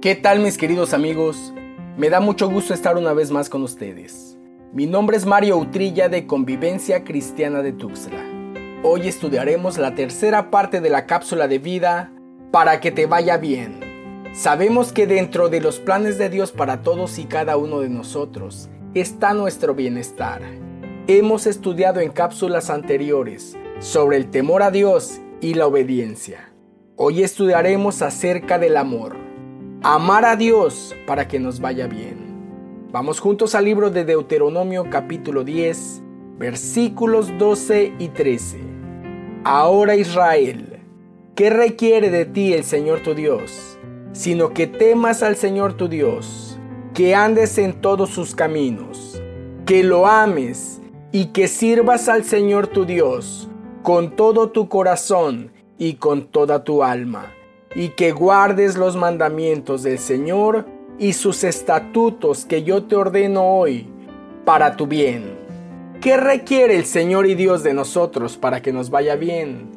¿Qué tal mis queridos amigos? Me da mucho gusto estar una vez más con ustedes. Mi nombre es Mario Utrilla de Convivencia Cristiana de Tuxtla. Hoy estudiaremos la tercera parte de la cápsula de vida para que te vaya bien. Sabemos que dentro de los planes de Dios para todos y cada uno de nosotros está nuestro bienestar. Hemos estudiado en cápsulas anteriores sobre el temor a Dios y la obediencia. Hoy estudiaremos acerca del amor amar a Dios para que nos vaya bien. Vamos juntos al libro de Deuteronomio capítulo 10, versículos 12 y 13. Ahora Israel, ¿qué requiere de ti el Señor tu Dios? Sino que temas al Señor tu Dios, que andes en todos sus caminos, que lo ames y que sirvas al Señor tu Dios con todo tu corazón y con toda tu alma y que guardes los mandamientos del Señor y sus estatutos que yo te ordeno hoy para tu bien. ¿Qué requiere el Señor y Dios de nosotros para que nos vaya bien?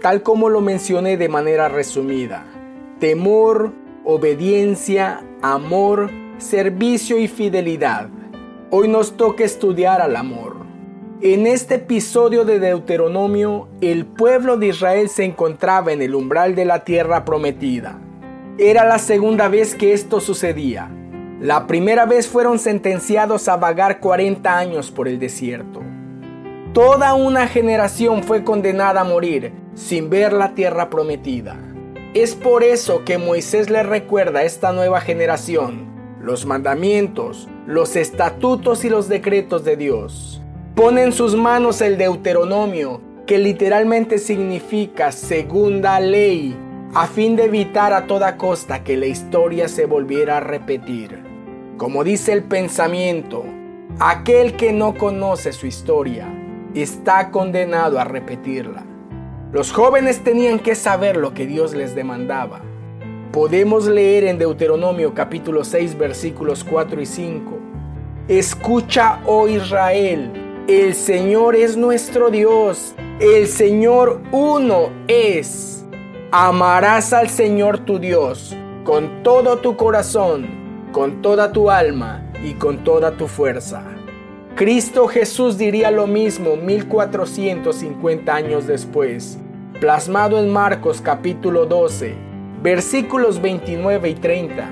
Tal como lo mencioné de manera resumida. Temor, obediencia, amor, servicio y fidelidad. Hoy nos toca estudiar al amor. En este episodio de Deuteronomio, el pueblo de Israel se encontraba en el umbral de la tierra prometida. Era la segunda vez que esto sucedía. La primera vez fueron sentenciados a vagar 40 años por el desierto. Toda una generación fue condenada a morir sin ver la tierra prometida. Es por eso que Moisés le recuerda a esta nueva generación los mandamientos, los estatutos y los decretos de Dios. Pone en sus manos el Deuteronomio, que literalmente significa segunda ley, a fin de evitar a toda costa que la historia se volviera a repetir. Como dice el pensamiento, aquel que no conoce su historia está condenado a repetirla. Los jóvenes tenían que saber lo que Dios les demandaba. Podemos leer en Deuteronomio capítulo 6 versículos 4 y 5. Escucha, oh Israel, el Señor es nuestro Dios. El Señor uno es. Amarás al Señor tu Dios con todo tu corazón, con toda tu alma y con toda tu fuerza. Cristo Jesús diría lo mismo 1450 años después, plasmado en Marcos capítulo 12, versículos 29 y 30,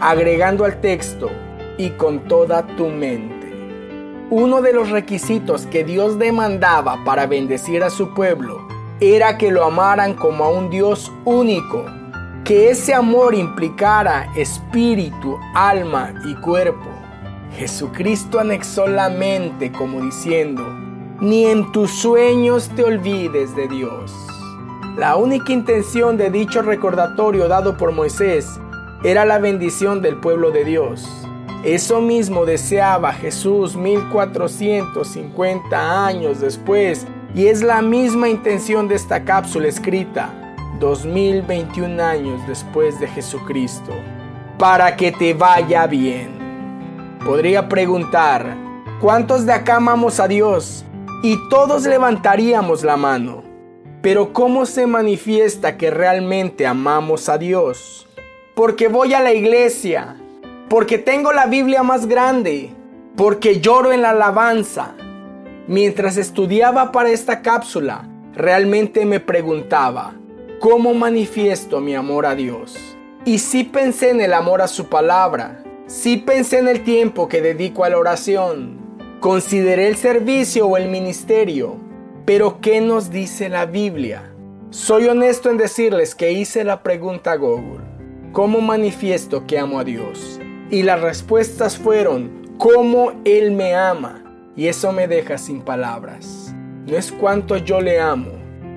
agregando al texto, y con toda tu mente. Uno de los requisitos que Dios demandaba para bendecir a su pueblo era que lo amaran como a un Dios único, que ese amor implicara espíritu, alma y cuerpo. Jesucristo anexó la mente como diciendo, ni en tus sueños te olvides de Dios. La única intención de dicho recordatorio dado por Moisés era la bendición del pueblo de Dios. Eso mismo deseaba Jesús 1450 años después y es la misma intención de esta cápsula escrita 2021 años después de Jesucristo, para que te vaya bien. Podría preguntar, ¿cuántos de acá amamos a Dios? Y todos levantaríamos la mano. Pero ¿cómo se manifiesta que realmente amamos a Dios? Porque voy a la iglesia, porque tengo la Biblia más grande, porque lloro en la alabanza. Mientras estudiaba para esta cápsula, realmente me preguntaba, ¿cómo manifiesto mi amor a Dios? Y sí pensé en el amor a su palabra, sí pensé en el tiempo que dedico a la oración, consideré el servicio o el ministerio, pero ¿qué nos dice la Biblia? Soy honesto en decirles que hice la pregunta a Google, ¿cómo manifiesto que amo a Dios? Y las respuestas fueron, cómo Él me ama. Y eso me deja sin palabras. No es cuánto yo le amo,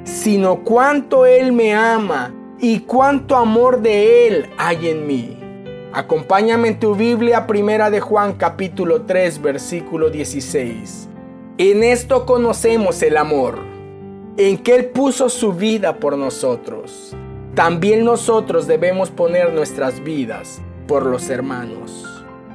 sino cuánto Él me ama y cuánto amor de Él hay en mí. Acompáñame en tu Biblia, primera de Juan capítulo 3, versículo 16. En esto conocemos el amor, en que Él puso su vida por nosotros. También nosotros debemos poner nuestras vidas por los hermanos.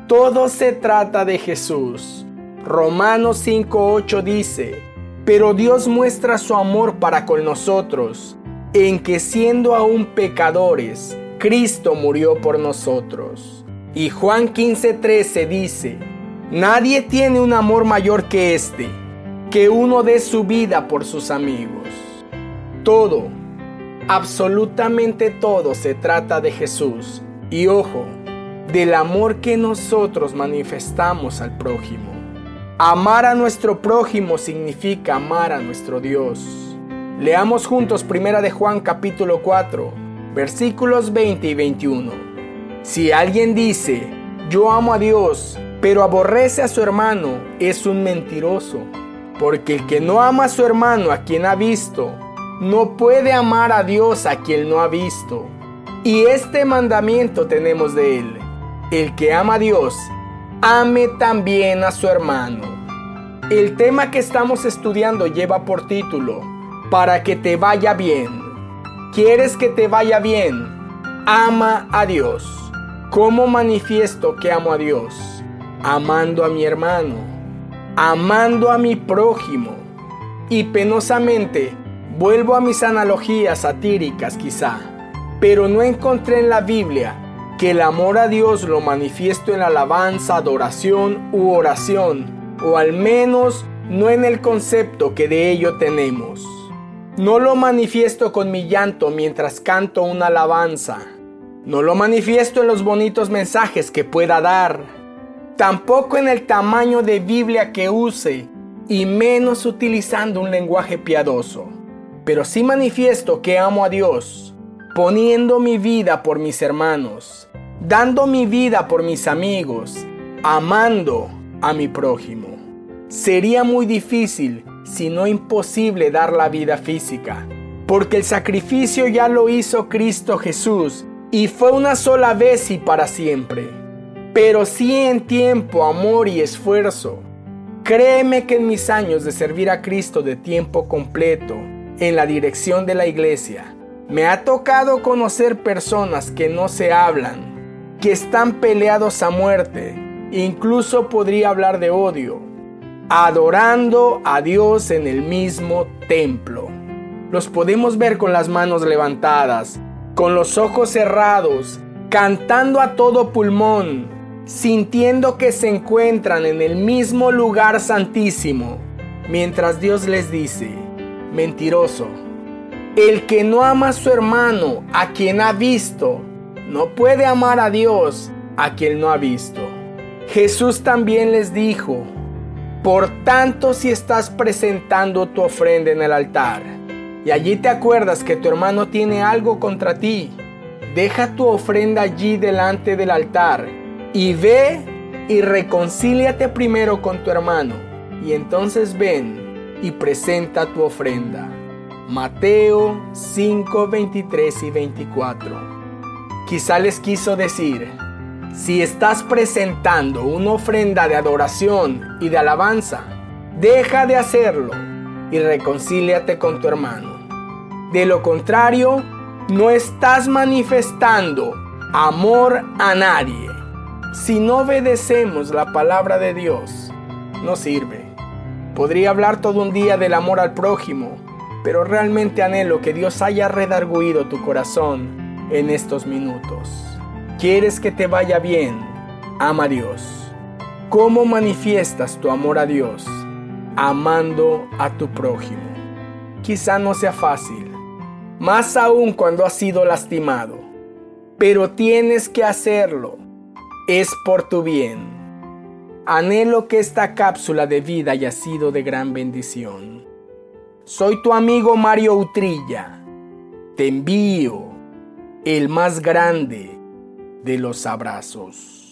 Todo se trata de Jesús. Romanos 5.8 dice, pero Dios muestra su amor para con nosotros, en que siendo aún pecadores, Cristo murió por nosotros. Y Juan 15:13 dice, Nadie tiene un amor mayor que este, que uno dé su vida por sus amigos. Todo, absolutamente todo se trata de Jesús. Y ojo, del amor que nosotros manifestamos al prójimo. Amar a nuestro prójimo significa amar a nuestro Dios. Leamos juntos Primera de Juan capítulo 4, versículos 20 y 21. Si alguien dice, yo amo a Dios, pero aborrece a su hermano, es un mentiroso. Porque el que no ama a su hermano a quien ha visto, no puede amar a Dios a quien no ha visto. Y este mandamiento tenemos de él el que ama a Dios, ame también a su hermano. El tema que estamos estudiando lleva por título, para que te vaya bien. ¿Quieres que te vaya bien? Ama a Dios. ¿Cómo manifiesto que amo a Dios? Amando a mi hermano, amando a mi prójimo. Y penosamente, vuelvo a mis analogías satíricas quizá, pero no encontré en la Biblia que el amor a Dios lo manifiesto en alabanza, adoración u oración, o al menos no en el concepto que de ello tenemos. No lo manifiesto con mi llanto mientras canto una alabanza. No lo manifiesto en los bonitos mensajes que pueda dar. Tampoco en el tamaño de Biblia que use, y menos utilizando un lenguaje piadoso. Pero sí manifiesto que amo a Dios, poniendo mi vida por mis hermanos, dando mi vida por mis amigos, amando a mi prójimo. Sería muy difícil, si no imposible, dar la vida física, porque el sacrificio ya lo hizo Cristo Jesús y fue una sola vez y para siempre. Pero sí en tiempo, amor y esfuerzo. Créeme que en mis años de servir a Cristo de tiempo completo, en la dirección de la iglesia, me ha tocado conocer personas que no se hablan, que están peleados a muerte, incluso podría hablar de odio, adorando a Dios en el mismo templo. Los podemos ver con las manos levantadas, con los ojos cerrados, cantando a todo pulmón, sintiendo que se encuentran en el mismo lugar santísimo, mientras Dios les dice, mentiroso, el que no ama a su hermano, a quien ha visto, no puede amar a Dios a quien no ha visto. Jesús también les dijo, por tanto si estás presentando tu ofrenda en el altar y allí te acuerdas que tu hermano tiene algo contra ti, deja tu ofrenda allí delante del altar y ve y reconcíliate primero con tu hermano y entonces ven y presenta tu ofrenda. Mateo 5, 23 y 24. Quizá les quiso decir, si estás presentando una ofrenda de adoración y de alabanza, deja de hacerlo y reconcíliate con tu hermano. De lo contrario, no estás manifestando amor a nadie. Si no obedecemos la palabra de Dios, no sirve. Podría hablar todo un día del amor al prójimo, pero realmente anhelo que Dios haya redarguido tu corazón en estos minutos. ¿Quieres que te vaya bien? Ama a Dios. ¿Cómo manifiestas tu amor a Dios? Amando a tu prójimo. Quizá no sea fácil, más aún cuando has sido lastimado, pero tienes que hacerlo. Es por tu bien. Anhelo que esta cápsula de vida haya sido de gran bendición. Soy tu amigo Mario Utrilla. Te envío el más grande de los abrazos.